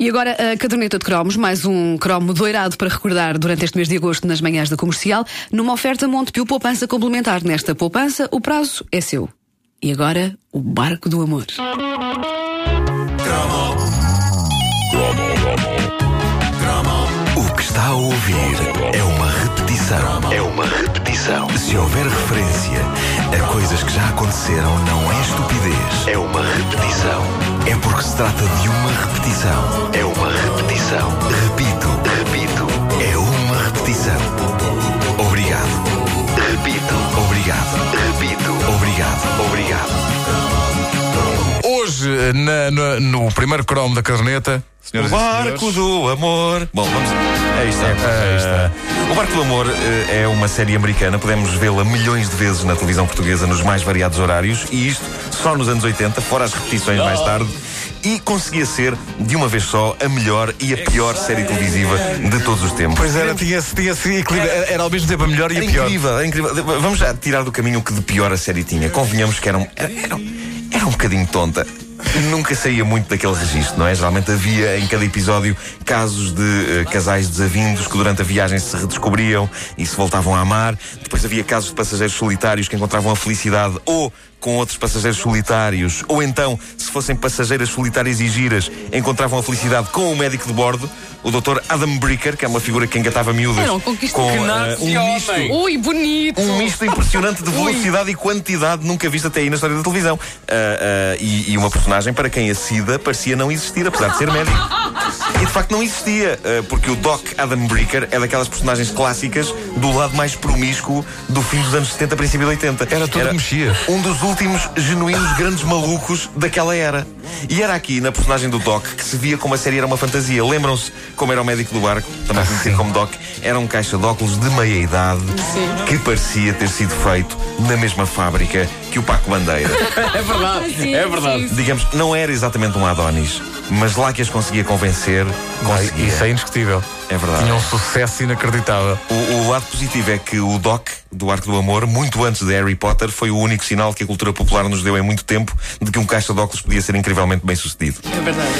E agora a caderneta de cromos, mais um cromo doirado para recordar durante este mês de agosto nas manhãs da comercial, numa oferta Montepio Poupança Complementar. Nesta poupança, o prazo é seu. E agora, o barco do amor. O que está a ouvir é uma repetição. É uma repetição. Se houver referência a coisas que já aconteceram, não é estupidez. É uma repetição. É porque se trata de uma repetição. É uma repetição. Repito, repito. É uma repetição. Obrigado. Repito. Obrigado. Repito. Obrigado. Obrigado. Hoje, na- na- no primeiro cromo da caderneta, senhoras e Barco do Amor. Bom, vamos. Aí está. Aí está. Eh, o Barco do Amor eh, é uma série americana. Podemos vê-la milhões de vezes na televisão portuguesa nos mais variados horários. E isto só nos anos 80, fora as repetições mais tarde. E conseguia ser, de uma vez só, a melhor e a pior série televisiva de todos os tempos. Pois era, tinha-se tinha equilíbrio. Era, era ao mesmo tempo a melhor e a pior. incrível, incrível. Vamos já tirar do caminho o que de pior a série tinha. Convenhamos que era um, era, era, um- era um bocadinho tonta. Nunca saía muito daquele registro, não é? Geralmente havia em cada episódio casos de eh, casais desavindos que durante a viagem se redescobriam e se voltavam a amar. Depois havia casos de passageiros solitários que encontravam a felicidade ou com outros passageiros solitários. Ou então, se fossem passageiras solitárias e giras, encontravam a felicidade com o médico de bordo, o Dr. Adam Bricker, que é uma figura que engatava miúdas Era um conquista com eh, nasce um misto. Ui, bonito! Um misto impressionante de velocidade e quantidade nunca visto até aí na história da televisão. Ah, ah, e, e uma personagem para quem a SIDA parecia não existir, apesar de ser médico. E de facto não existia, porque o Doc Adam Bricker é daquelas personagens clássicas do lado mais promíscuo do fim dos anos 70, princípio de 80. Era tudo que mexia. Um dos últimos genuínos grandes malucos daquela era. E era aqui, na personagem do Doc, que se via como a série era uma fantasia. Lembram-se como era o médico do barco, também conhecido como Doc? Era um caixa de óculos de meia idade que parecia ter sido feito na mesma fábrica que o Paco Bandeira. É verdade, é verdade. Digamos, não era exatamente um Adonis, mas lá que as conseguia convencer, conseguia. Isso é indiscutível. É verdade. Tinha um sucesso inacreditável. O, o lado positivo é que o Doc, do Arco do Amor, muito antes de Harry Potter, foi o único sinal que a cultura popular nos deu em muito tempo de que um caixa de óculos podia ser incrivelmente bem sucedido. É verdade.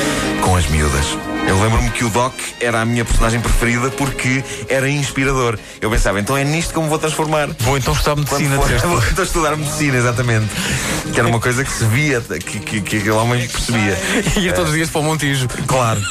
Com as miúdas. Eu lembro-me que o Doc era a minha personagem preferida porque era inspirador. Eu pensava, então é nisto que eu me vou transformar. Vou então estudar medicina, for, vou então estudar medicina, exatamente. Que era uma coisa que se via, que, que, que aquele homem percebia. Ir todos os dias para o Montijo. Claro.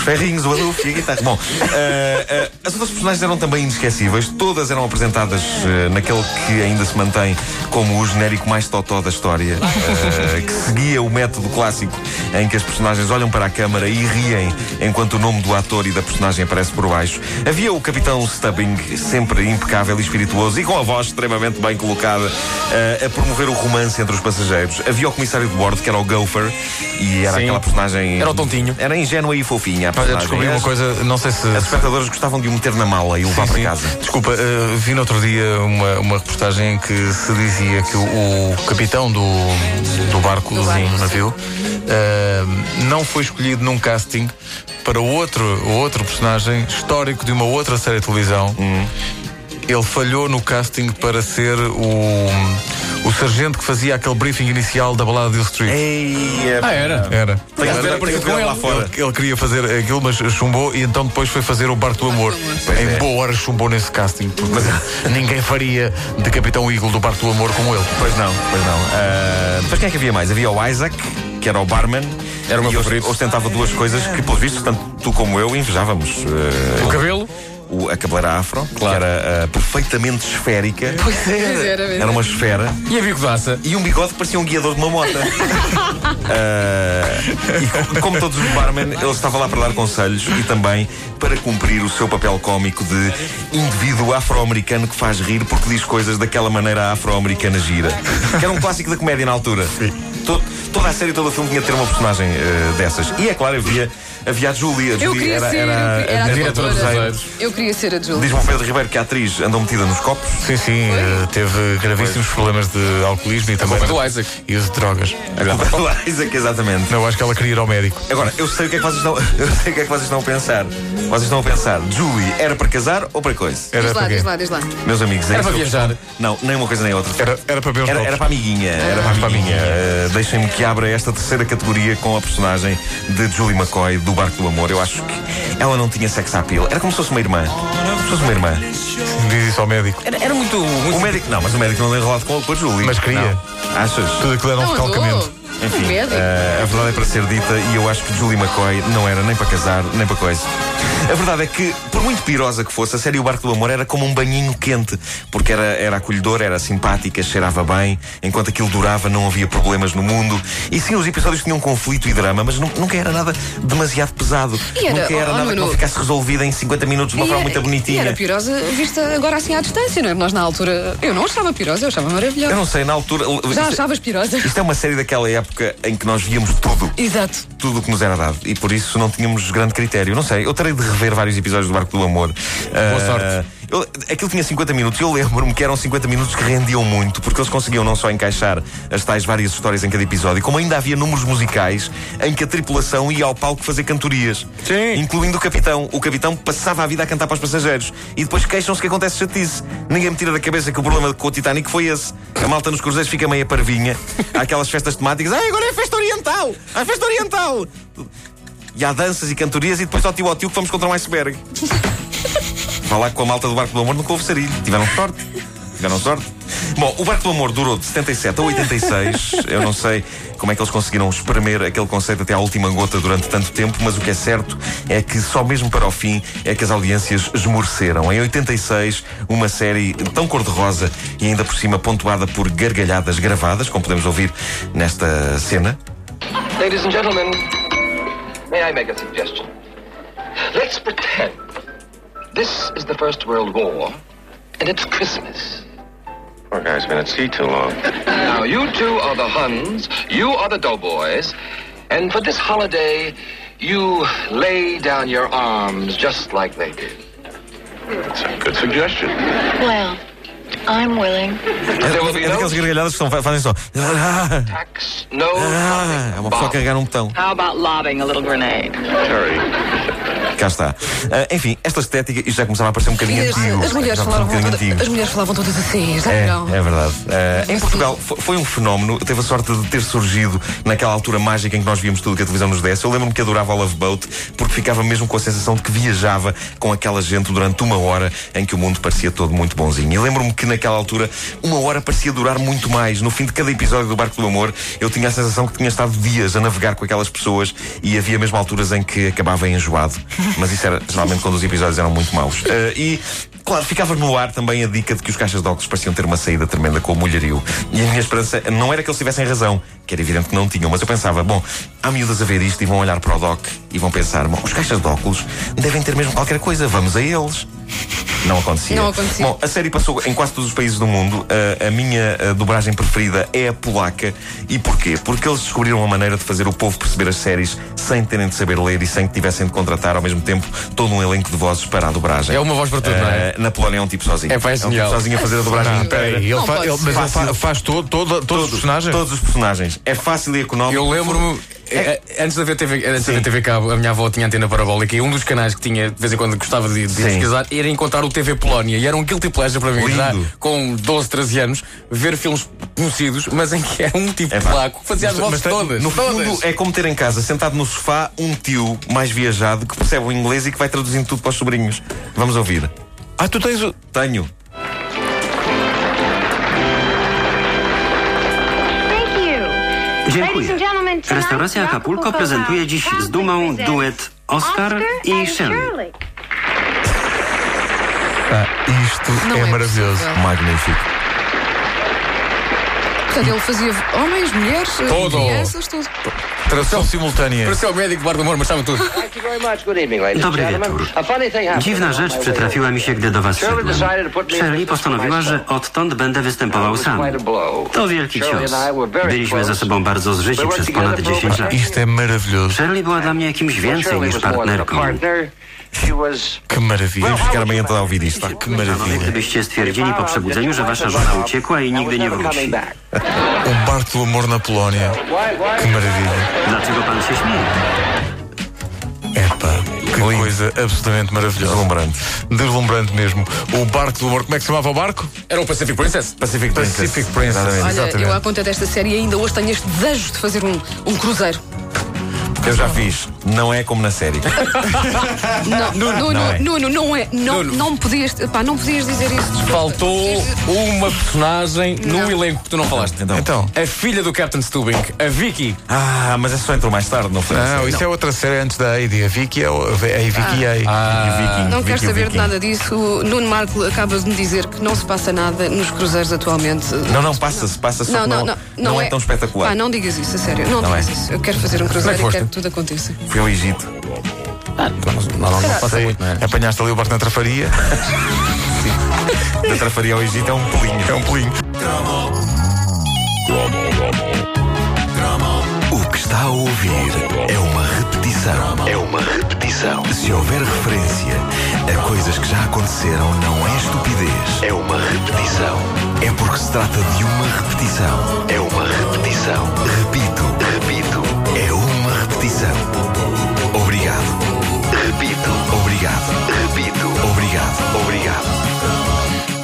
Os ferrinhos, o adulto e a guitarra. Bom, eh, eh, as outras personagens eram também inesquecíveis. Todas eram apresentadas eh, naquele que ainda se mantém como o genérico mais totó da história, que seguia o método clássico em que as personagens olham para a câmara e riem enquanto o nome do ator e da personagem aparece por baixo. Havia o capitão Stubbing, sempre impecável e espirituoso e com a voz extremamente bem colocada, a promover o romance entre os passageiros. Havia o comissário de bordo, que era o Gopher, e era Sim. aquela personagem. Era o tontinho. Era ingênua e fofinha. A Olha, descobri uma coisa, não sei se. As espectadoras gostavam de o meter na mala e o levar Sim, para sim. casa. Desculpa, eh, vi no outro dia uma, uma reportagem em que se dizia que o, o capitão do, do barcozinho, navio, eh, não foi escolhido num casting para outro, outro personagem histórico de uma outra série de televisão. Ele falhou no casting para ser o, o sargento que fazia aquele briefing inicial da balada de Hill Street. Ei, é- Ah, era? Era. Tem que ver com lá ele. fora. Ele, ele queria fazer aquilo, mas chumbou e então depois foi fazer o Barco do Amor. Pois em é. boa hora chumbou nesse casting, porque ninguém faria de Capitão Eagle do Barco do Amor como ele. Pois não, pois não. Ah, depois quem é que havia mais? Havia o Isaac, que era o barman. Era o meu e favorito. ostentava duas coisas que, pelos vistos, tanto tu como eu invejávamos. Ah, O cabelo? O- a cabeleira afro, que era ah, perfeitamente esférica. Pois era, mesmo. Era uma esfera. E a bigodaça? E um bigode que parecia um guiador de uma moto. Ah, e co- como todos os barmen, ele estava lá para dar conselhos e também para cumprir o seu papel cómico de indivíduo afro-americano que faz rir porque diz coisas daquela maneira afro-americana gira. Que era um clássico da comédia na altura. To- toda a série, todo o filme tinha de ter uma personagem eh, dessas. E é claro, havia, havia a Julie. A Eu Julie queria era, ser era eu queria- era a a diretora dos. Eiros. Eu queria ser a Julie. Diz-me o Pedro Ribeiro que a atriz andou metida nos copos. Sim, sim, eh, teve gravíssimos problemas de alcoolismo e também culpa é do Isaac. e uso de drogas. A Isaac, exatamente. Não, acho que ela queria ir ao médico. Agora, eu sei o que é que vocês estão, eu sei o que é que vocês estão a pensar. Vocês estão a pensar, Julie era para casar ou para coisa? Era Diz lá, para diz lá, diz lá. Meus amigos, Era isso para viajar. Não, nem uma coisa nem outra. Era, era para ver os Era, era para a amiguinha, era para a amiguinha. Eh, Deixem-me que abre esta terceira categoria com a personagem de Julie McCoy do Barco do Amor. Eu acho que ela não tinha sex appeal. Era como se fosse uma irmã. Como se fosse uma irmã. Diz isso ao médico. Era, era muito, muito. O médico, não, mas o médico não é enrolado com, a Julie. Mas queria. Não. Achas? Tudo aquilo era um Não, recalcamento. Enfim, eh, a verdade é para ser dita e eu acho que Julie McCoy não era nem para casar, nem para coisa. A verdade é que, por muito pirosa que fosse, a série O Barco do Amor era como um banhinho quente, porque era, era acolhedora, era simpática, cheirava bem, enquanto aquilo durava não havia problemas no mundo. E sim, os episódios tinham conflito e drama, mas nu- nunca era nada demasiado pesado. E era- nunca era oh, nada que não Nuno. ficasse resolvido em 50 minutos de uma forma muito E bonitinha. era pirosa vista agora assim à distância, não é? Nós na altura. Eu não achava pirosa, eu achava Eu maravilhosa. não sei, na altura. Já isto- achavas pirosa? Isto é uma série daquela época em que nós víamos tudo. Exato. tudo o que nos era dado e por isso não tínhamos grande critério. Não sei, eu terei de rever vários episódios do Barco do Amor. Boa sorte. Eu, aquilo tinha 50 minutos e eu lembro-me que eram 50 minutos que rendiam muito, porque eles conseguiam não só encaixar as tais várias histórias em cada episódio, como ainda havia números musicais em que a tripulação ia ao palco fazer cantorias. Sim. Incluindo o capitão. O capitão passava a vida a cantar para os passageiros. E depois queixam-se que acontece chatice. Ninguém me tira da cabeça que o problema com o Titanic foi esse. A malta nos cruzeiros fica meia parvinha. Há aquelas festas temáticas. Ah, agora é festa oriental! A festa oriental! E há danças e cantorias e depois ao tio ao tio que vamos contra um iceberg. Vá lá com a malta do Barco do Amor nunca houve sarilho. Tiveram sorte. Tiveram sorte. Bom, o Barco do Amor durou de 77 a 86. Eu não sei como é que eles conseguiram espremer aquele conceito até à última gota durante tanto tempo, mas o que é certo é que só mesmo para o fim é que as audiências esmoreceram. Em 86, uma série tão cor-de-rosa e ainda por cima pontuada por gargalhadas gravadas, como podemos ouvir nesta cena. Ladies and gentlemen, may I make a suggestion? Let's pretend this is the First World War and it's Christmas. Poor guy's been at sea too long. Now, you two are the Huns, you are the doughboys, and for this holiday, you lay down your arms just like they did. That's a good suggestion. Well, I'm willing. É daquelas gargalhadas que são, fazem só. Tax, no ah, é uma pessoa a carregar um botão. How about lobbing a little grenade? Terry, Cá está. Ah, enfim, esta estética, isto já começava a parecer um bocadinho as, antigo. as mulheres falavam um antigo. as mulheres falavam todas assim, já É, não? é verdade. Uh, em Portugal fo- foi um fenómeno, teve a sorte de ter surgido naquela altura mágica em que nós víamos tudo que a televisão nos desse. Eu lembro-me que adorava o Love Boat porque ficava mesmo com a sensação de que viajava com aquela gente durante uma hora em que o mundo parecia todo muito bonzinho. E lembro-me que naquela altura uma hora parecia durar muito mais. No fim de cada episódio do Barco do Amor, eu tinha a sensação que tinha estado dias a navegar com aquelas pessoas e havia mesmo alturas em que acabava enjoado. Mas isso era geralmente quando os episódios eram muito maus. Uh, e Claro, ficava no ar também a dica de que os caixas de óculos pareciam ter uma saída tremenda com o molhario. E a minha esperança não era que eles tivessem razão, que era evidente que não tinham, mas eu pensava, bom, há miúdas a ver isto e vão olhar para o Doc e vão pensar, bom, os caixas de óculos devem ter mesmo qualquer coisa, vamos a eles. Não acontecia. Não acontecia. Bom, a série passou em quase todos os países do mundo. Uh, a minha uh, dobragem preferida é a polaca. E porquê? Porque eles descobriram uma maneira de fazer o povo perceber as séries sem terem de saber ler e sem que tivessem de contratar ao mesmo tempo todo um elenco de vozes para a dobragem. É uma voz para tudo, não é? Uh, na Polónia é um tipo sozinho. É, pá, é um tipo sozinho a fazer a dobragem Não, inteira. ele Não fa- ele- mas ele fa- Fácil. faz todo, todo- todos os personagens? Todos os personagens. É fácil e económico. Eu lembro-me, eh, antes da TV, antes da TV Cabo, a minha avó tinha antena parabólica e um dos canais que tinha, de vez em quando gostava de, de pesquisar, era encontrar o TV Polónia. E era um guilty pleasure para mim, Lindo. já com 12, 13 anos, ver filmes conhecidos, mas em que era um tipo É polaco que fazia as vozes todas. No todas. fundo, é como ter em casa, sentado no sofá, um tio mais viajado que percebe o inglês e que vai traduzindo tudo para os sobrinhos. Vamos ouvir. Ah, tu tens o. Tenho. Dziękuję. Restauracja Acapulco prezentuje dziś z dumą duet Oscar i Shirley. Ah, isto é maravilhoso. Magnífico. Portanto, ele fazia homens, mulheres, Todo. crianças, tudo. Tradução simultânea. Parecia o médico, guarda-mor, mas sabe tudo. Dobry wieczór. Dziwna rzecz przytrafiła mi się, gdy do was szedłem. Shirley postanowiła, że odtąd będę występował sam. To wielki cios. Byliśmy ze sobą bardzo zżyci przez ponad 10 lat. Shirley była dla mnie jakimś więcej niż partnerką. Que maravilha. Vamos ficar amanhã toda ouvir isto. Que maravilha. Gdybyście stwierdzili po przebudzeniu, że wasza żona uciekła i nigdy nie wróci. Um barco do amor na Polónia. Que maravilha. Epá, que Que Lindo. coisa absolutamente maravilhosa. Deslumbrante. Deslumbrante mesmo. O barco do amor, como é que se chamava o barco? Era o Pacific Princess. Pacific Princess. Pacific Princess. Olha, Exatamente. eu à conta desta série ainda hoje tenho este desejo de fazer um, um cruzeiro. Eu já fiz. Não é como na série. Não, Nuno, não é. Nuno, não é. Não, Nuno. não me podias. Pá, não podias dizer isso. desculpa. Faltou uma personagem Não. no elenco que tu não falaste. Então. Então. A filha do Captain Stubbing, a Vicky. Ah, mas essa só entrou mais tarde, não foi? na Não, série. isso é outra série antes da Heidi. A Vicky é o, a Vicky A. Ah, Viking, Não quero Vicky, saber de Viking. nada disso. O Nuno Marco acaba de me dizer que não se passa nada nos cruzeiros atualmente. Não, não, passa-se, passa-se. só que não, não é tão espetacular. Pá, não digas isso, a sério. Não, Não digas é. isso. Eu quero fazer um cruzeiro é e quero tudo aconteça. Fui ao Egito. não, não, não, não passa Sei, muito, não é? Apanhaste ali o barco na trafaria. Da Trafaria ao Egito é um pulinho. É um pulinho. O que está a ouvir é uma repetição. É uma repetição. Se houver referência a coisas que já aconteceram, não é estupidez. É uma repetição. É porque se trata de uma repetição. É uma repetição.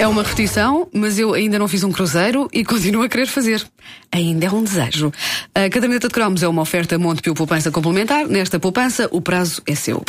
É uma repetição, mas eu ainda não fiz um cruzeiro e continuo a querer fazer. Ainda é um desejo. A caderneta de cromos é uma oferta Montepio Poupança Complementar. Nesta poupança, o prazo é seu.